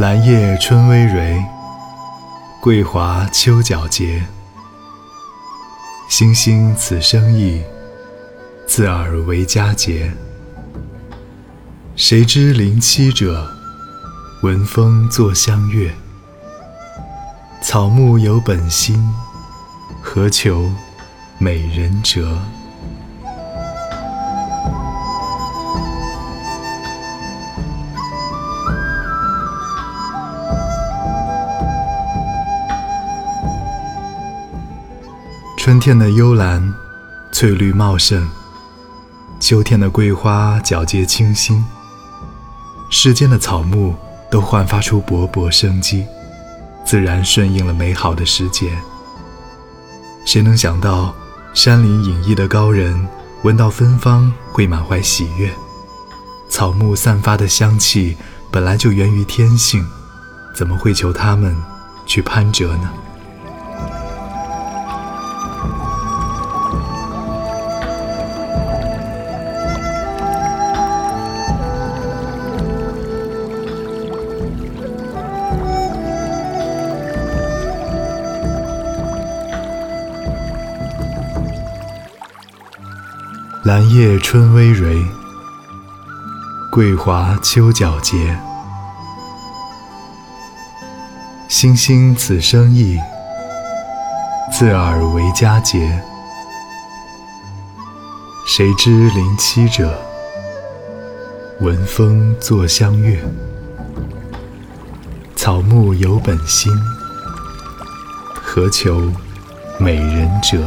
兰叶春葳蕤，桂华秋皎洁。星星此生意，自尔为佳节。谁知林栖者，闻风作相悦。草木有本心，何求美人折？春天的幽兰，翠绿茂盛；秋天的桂花，皎洁清新。世间的草木都焕发出勃勃生机，自然顺应了美好的时节。谁能想到，山林隐逸的高人闻到芬芳会满怀喜悦？草木散发的香气本来就源于天性，怎么会求他们去攀折呢？兰叶春葳蕤，桂华秋皎洁。星星此生意，自尔为佳节。谁知林栖者，闻风作相悦。草木有本心，何求美人折？